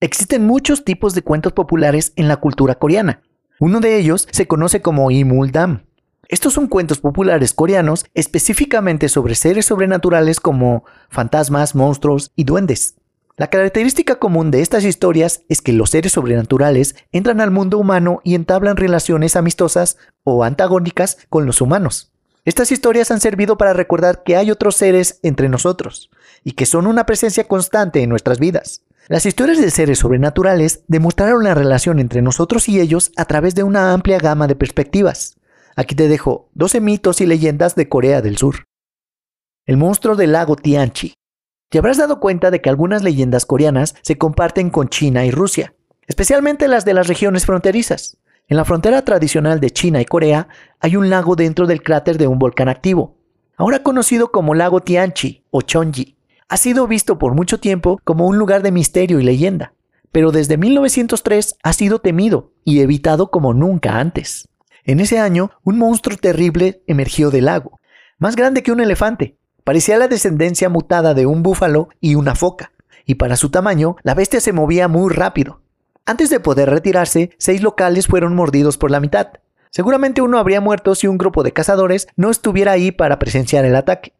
Existen muchos tipos de cuentos populares en la cultura coreana. Uno de ellos se conoce como Imuldam. Estos son cuentos populares coreanos específicamente sobre seres sobrenaturales como fantasmas, monstruos y duendes. La característica común de estas historias es que los seres sobrenaturales entran al mundo humano y entablan relaciones amistosas o antagónicas con los humanos. Estas historias han servido para recordar que hay otros seres entre nosotros y que son una presencia constante en nuestras vidas. Las historias de seres sobrenaturales demostraron la relación entre nosotros y ellos a través de una amplia gama de perspectivas. Aquí te dejo 12 mitos y leyendas de Corea del Sur. El monstruo del lago Tianchi. Te habrás dado cuenta de que algunas leyendas coreanas se comparten con China y Rusia, especialmente las de las regiones fronterizas. En la frontera tradicional de China y Corea hay un lago dentro del cráter de un volcán activo, ahora conocido como lago Tianchi o Chonji ha sido visto por mucho tiempo como un lugar de misterio y leyenda, pero desde 1903 ha sido temido y evitado como nunca antes. En ese año, un monstruo terrible emergió del lago, más grande que un elefante. Parecía la descendencia mutada de un búfalo y una foca, y para su tamaño, la bestia se movía muy rápido. Antes de poder retirarse, seis locales fueron mordidos por la mitad. Seguramente uno habría muerto si un grupo de cazadores no estuviera ahí para presenciar el ataque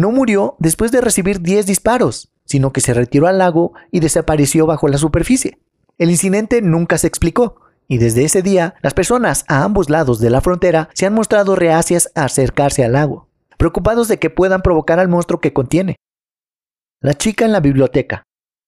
no murió después de recibir 10 disparos, sino que se retiró al lago y desapareció bajo la superficie. El incidente nunca se explicó, y desde ese día las personas a ambos lados de la frontera se han mostrado reacias a acercarse al lago, preocupados de que puedan provocar al monstruo que contiene. La chica en la biblioteca.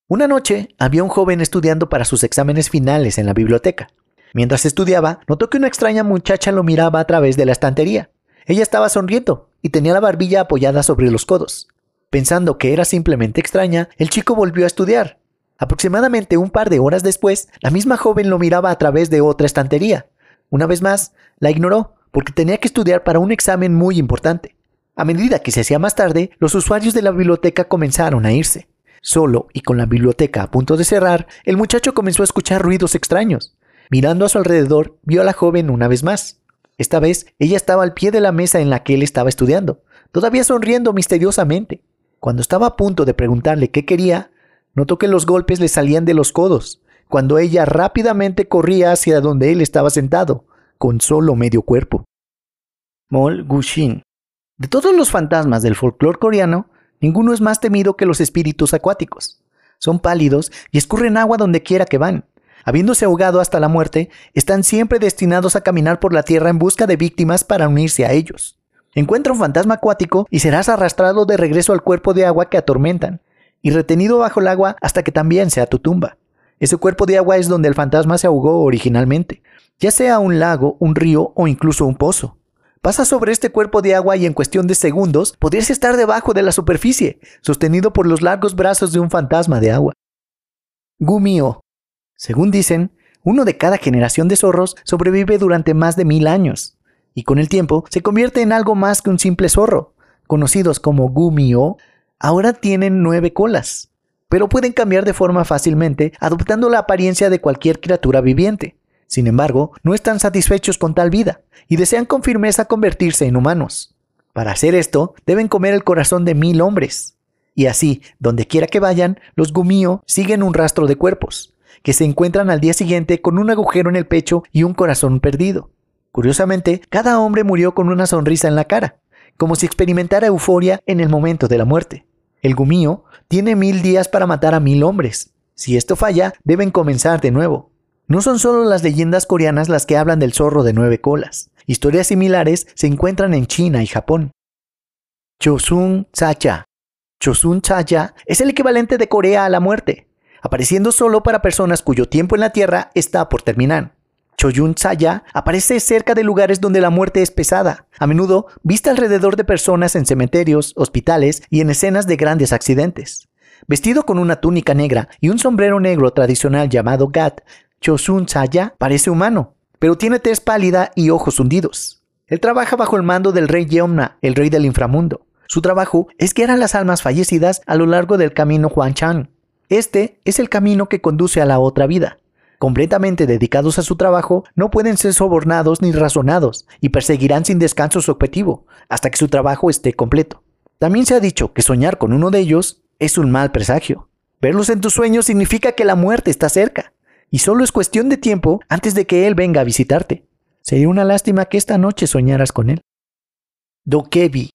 Una noche había un joven estudiando para sus exámenes finales en la biblioteca. Mientras estudiaba, notó que una extraña muchacha lo miraba a través de la estantería. Ella estaba sonriendo y tenía la barbilla apoyada sobre los codos. Pensando que era simplemente extraña, el chico volvió a estudiar. Aproximadamente un par de horas después, la misma joven lo miraba a través de otra estantería. Una vez más, la ignoró, porque tenía que estudiar para un examen muy importante. A medida que se hacía más tarde, los usuarios de la biblioteca comenzaron a irse. Solo y con la biblioteca a punto de cerrar, el muchacho comenzó a escuchar ruidos extraños. Mirando a su alrededor, vio a la joven una vez más. Esta vez ella estaba al pie de la mesa en la que él estaba estudiando, todavía sonriendo misteriosamente. Cuando estaba a punto de preguntarle qué quería, notó que los golpes le salían de los codos, cuando ella rápidamente corría hacia donde él estaba sentado, con solo medio cuerpo. Mol Gushin. De todos los fantasmas del folclore coreano, ninguno es más temido que los espíritus acuáticos. Son pálidos y escurren agua donde quiera que van habiéndose ahogado hasta la muerte, están siempre destinados a caminar por la tierra en busca de víctimas para unirse a ellos. Encuentra un fantasma acuático y serás arrastrado de regreso al cuerpo de agua que atormentan, y retenido bajo el agua hasta que también sea tu tumba. Ese cuerpo de agua es donde el fantasma se ahogó originalmente, ya sea un lago, un río o incluso un pozo. Pasa sobre este cuerpo de agua y en cuestión de segundos podrías estar debajo de la superficie, sostenido por los largos brazos de un fantasma de agua. Gumio según dicen, uno de cada generación de zorros sobrevive durante más de mil años, y con el tiempo se convierte en algo más que un simple zorro. Conocidos como Gumio, ahora tienen nueve colas, pero pueden cambiar de forma fácilmente adoptando la apariencia de cualquier criatura viviente. Sin embargo, no están satisfechos con tal vida y desean con firmeza convertirse en humanos. Para hacer esto, deben comer el corazón de mil hombres. Y así, donde quiera que vayan, los Gumio siguen un rastro de cuerpos que se encuentran al día siguiente con un agujero en el pecho y un corazón perdido. Curiosamente, cada hombre murió con una sonrisa en la cara, como si experimentara euforia en el momento de la muerte. El gumío tiene mil días para matar a mil hombres. Si esto falla, deben comenzar de nuevo. No son solo las leyendas coreanas las que hablan del zorro de nueve colas. Historias similares se encuentran en China y Japón. Chosun Chacha. Chosun Chacha es el equivalente de Corea a la muerte apareciendo solo para personas cuyo tiempo en la Tierra está por terminar. Choyun Saya aparece cerca de lugares donde la muerte es pesada, a menudo vista alrededor de personas en cementerios, hospitales y en escenas de grandes accidentes. Vestido con una túnica negra y un sombrero negro tradicional llamado gat, Chosun Saya parece humano, pero tiene tez pálida y ojos hundidos. Él trabaja bajo el mando del rey Yeomna, el rey del inframundo. Su trabajo es guiar a las almas fallecidas a lo largo del camino Huanchan, este es el camino que conduce a la otra vida. Completamente dedicados a su trabajo, no pueden ser sobornados ni razonados y perseguirán sin descanso su objetivo hasta que su trabajo esté completo. También se ha dicho que soñar con uno de ellos es un mal presagio. Verlos en tus sueños significa que la muerte está cerca, y solo es cuestión de tiempo antes de que Él venga a visitarte. Sería una lástima que esta noche soñaras con Él. Dokebi.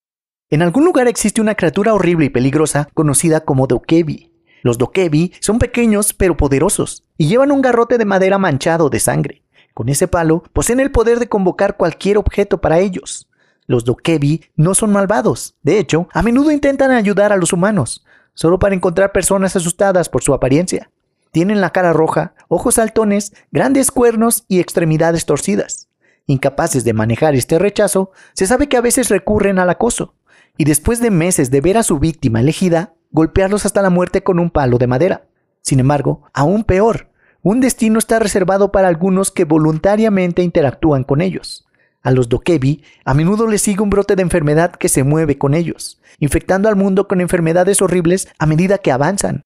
En algún lugar existe una criatura horrible y peligrosa conocida como Dokebi. Los Dokebi son pequeños pero poderosos y llevan un garrote de madera manchado de sangre. Con ese palo poseen el poder de convocar cualquier objeto para ellos. Los Dokebi no son malvados. De hecho, a menudo intentan ayudar a los humanos, solo para encontrar personas asustadas por su apariencia. Tienen la cara roja, ojos saltones, grandes cuernos y extremidades torcidas. Incapaces de manejar este rechazo, se sabe que a veces recurren al acoso, y después de meses de ver a su víctima elegida, golpearlos hasta la muerte con un palo de madera. Sin embargo, aún peor, un destino está reservado para algunos que voluntariamente interactúan con ellos. A los dokebi a menudo les sigue un brote de enfermedad que se mueve con ellos, infectando al mundo con enfermedades horribles a medida que avanzan.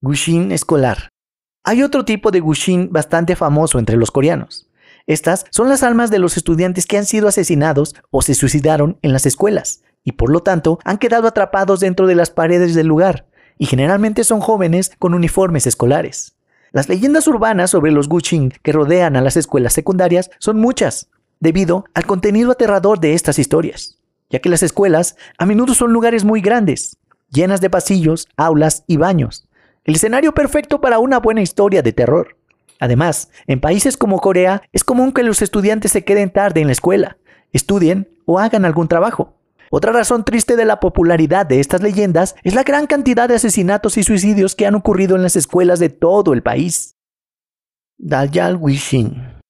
Gushin escolar. Hay otro tipo de Gushin bastante famoso entre los coreanos. Estas son las almas de los estudiantes que han sido asesinados o se suicidaron en las escuelas, y por lo tanto han quedado atrapados dentro de las paredes del lugar, y generalmente son jóvenes con uniformes escolares. Las leyendas urbanas sobre los Gushin que rodean a las escuelas secundarias son muchas, debido al contenido aterrador de estas historias, ya que las escuelas a menudo son lugares muy grandes, llenas de pasillos, aulas y baños, el escenario perfecto para una buena historia de terror. Además, en países como Corea es común que los estudiantes se queden tarde en la escuela, estudien o hagan algún trabajo. Otra razón triste de la popularidad de estas leyendas es la gran cantidad de asesinatos y suicidios que han ocurrido en las escuelas de todo el país. Dayal Wishin.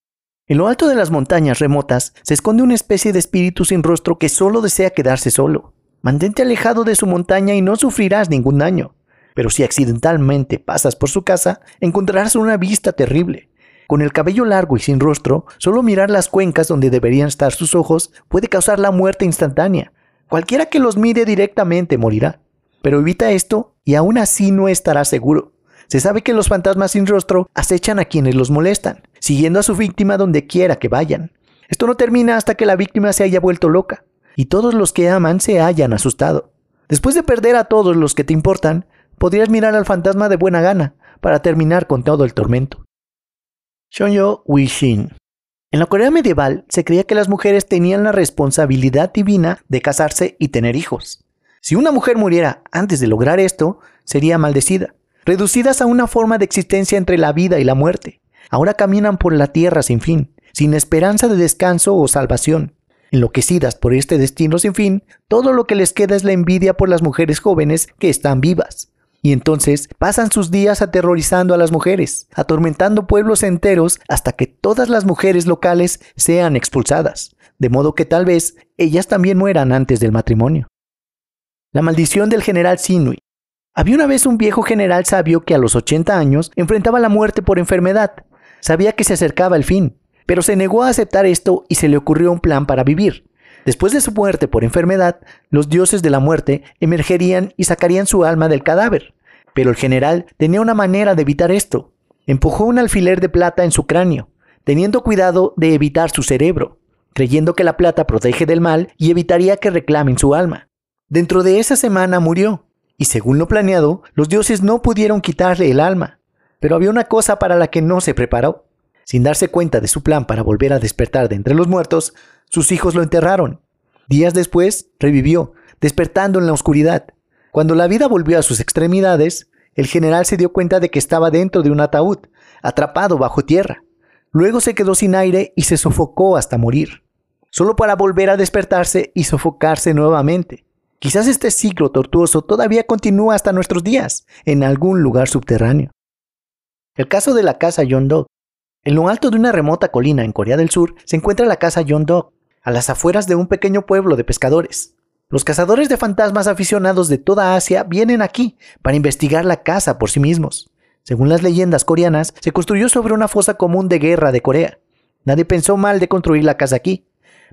En lo alto de las montañas remotas se esconde una especie de espíritu sin rostro que solo desea quedarse solo. Mantente alejado de su montaña y no sufrirás ningún daño. Pero si accidentalmente pasas por su casa, encontrarás una vista terrible. Con el cabello largo y sin rostro, solo mirar las cuencas donde deberían estar sus ojos puede causar la muerte instantánea, Cualquiera que los mire directamente morirá. Pero evita esto y aún así no estará seguro. Se sabe que los fantasmas sin rostro acechan a quienes los molestan, siguiendo a su víctima donde quiera que vayan. Esto no termina hasta que la víctima se haya vuelto loca y todos los que aman se hayan asustado. Después de perder a todos los que te importan, podrías mirar al fantasma de buena gana para terminar con todo el tormento. Shonyo Wishin en la Corea medieval se creía que las mujeres tenían la responsabilidad divina de casarse y tener hijos. Si una mujer muriera antes de lograr esto, sería maldecida, reducidas a una forma de existencia entre la vida y la muerte. Ahora caminan por la tierra sin fin, sin esperanza de descanso o salvación. Enloquecidas por este destino sin fin, todo lo que les queda es la envidia por las mujeres jóvenes que están vivas. Y entonces pasan sus días aterrorizando a las mujeres, atormentando pueblos enteros hasta que todas las mujeres locales sean expulsadas, de modo que tal vez ellas también mueran antes del matrimonio. La maldición del general Sinui. Había una vez un viejo general sabio que a los 80 años enfrentaba la muerte por enfermedad. Sabía que se acercaba el fin, pero se negó a aceptar esto y se le ocurrió un plan para vivir. Después de su muerte por enfermedad, los dioses de la muerte emergerían y sacarían su alma del cadáver. Pero el general tenía una manera de evitar esto. Empujó un alfiler de plata en su cráneo, teniendo cuidado de evitar su cerebro, creyendo que la plata protege del mal y evitaría que reclamen su alma. Dentro de esa semana murió, y según lo planeado, los dioses no pudieron quitarle el alma. Pero había una cosa para la que no se preparó. Sin darse cuenta de su plan para volver a despertar de entre los muertos, sus hijos lo enterraron. Días después, revivió, despertando en la oscuridad. Cuando la vida volvió a sus extremidades, el general se dio cuenta de que estaba dentro de un ataúd, atrapado bajo tierra. Luego se quedó sin aire y se sofocó hasta morir, solo para volver a despertarse y sofocarse nuevamente. Quizás este ciclo tortuoso todavía continúa hasta nuestros días, en algún lugar subterráneo. El caso de la casa John Dog. En lo alto de una remota colina en Corea del Sur se encuentra la casa John Dog, a las afueras de un pequeño pueblo de pescadores. Los cazadores de fantasmas aficionados de toda Asia vienen aquí para investigar la casa por sí mismos. Según las leyendas coreanas, se construyó sobre una fosa común de guerra de Corea. Nadie pensó mal de construir la casa aquí,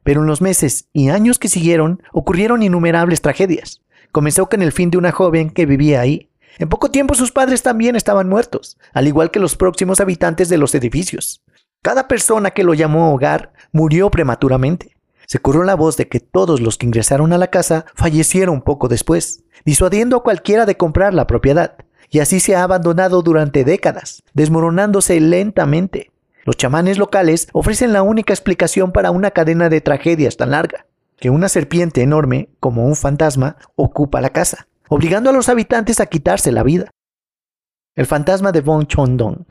pero en los meses y años que siguieron ocurrieron innumerables tragedias. Comenzó con el fin de una joven que vivía ahí. En poco tiempo sus padres también estaban muertos, al igual que los próximos habitantes de los edificios. Cada persona que lo llamó hogar murió prematuramente. Se corrió la voz de que todos los que ingresaron a la casa fallecieron poco después, disuadiendo a cualquiera de comprar la propiedad. y así se ha abandonado durante décadas, desmoronándose lentamente. Los chamanes locales ofrecen la única explicación para una cadena de tragedias tan larga, que una serpiente enorme, como un fantasma, ocupa la casa, obligando a los habitantes a quitarse la vida. El fantasma de Von Chondong.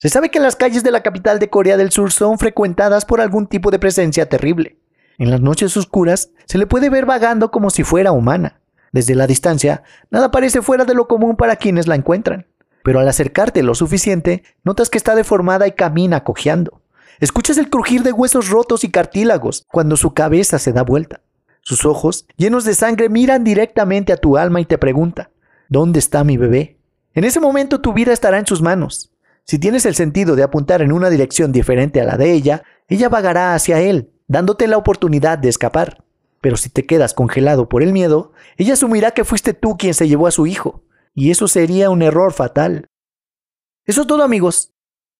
Se sabe que las calles de la capital de Corea del Sur son frecuentadas por algún tipo de presencia terrible. En las noches oscuras se le puede ver vagando como si fuera humana. Desde la distancia, nada parece fuera de lo común para quienes la encuentran. Pero al acercarte lo suficiente, notas que está deformada y camina cojeando. Escuchas el crujir de huesos rotos y cartílagos cuando su cabeza se da vuelta. Sus ojos, llenos de sangre, miran directamente a tu alma y te pregunta, ¿dónde está mi bebé? En ese momento tu vida estará en sus manos. Si tienes el sentido de apuntar en una dirección diferente a la de ella, ella vagará hacia él, dándote la oportunidad de escapar. Pero si te quedas congelado por el miedo, ella asumirá que fuiste tú quien se llevó a su hijo, y eso sería un error fatal. Eso es todo amigos.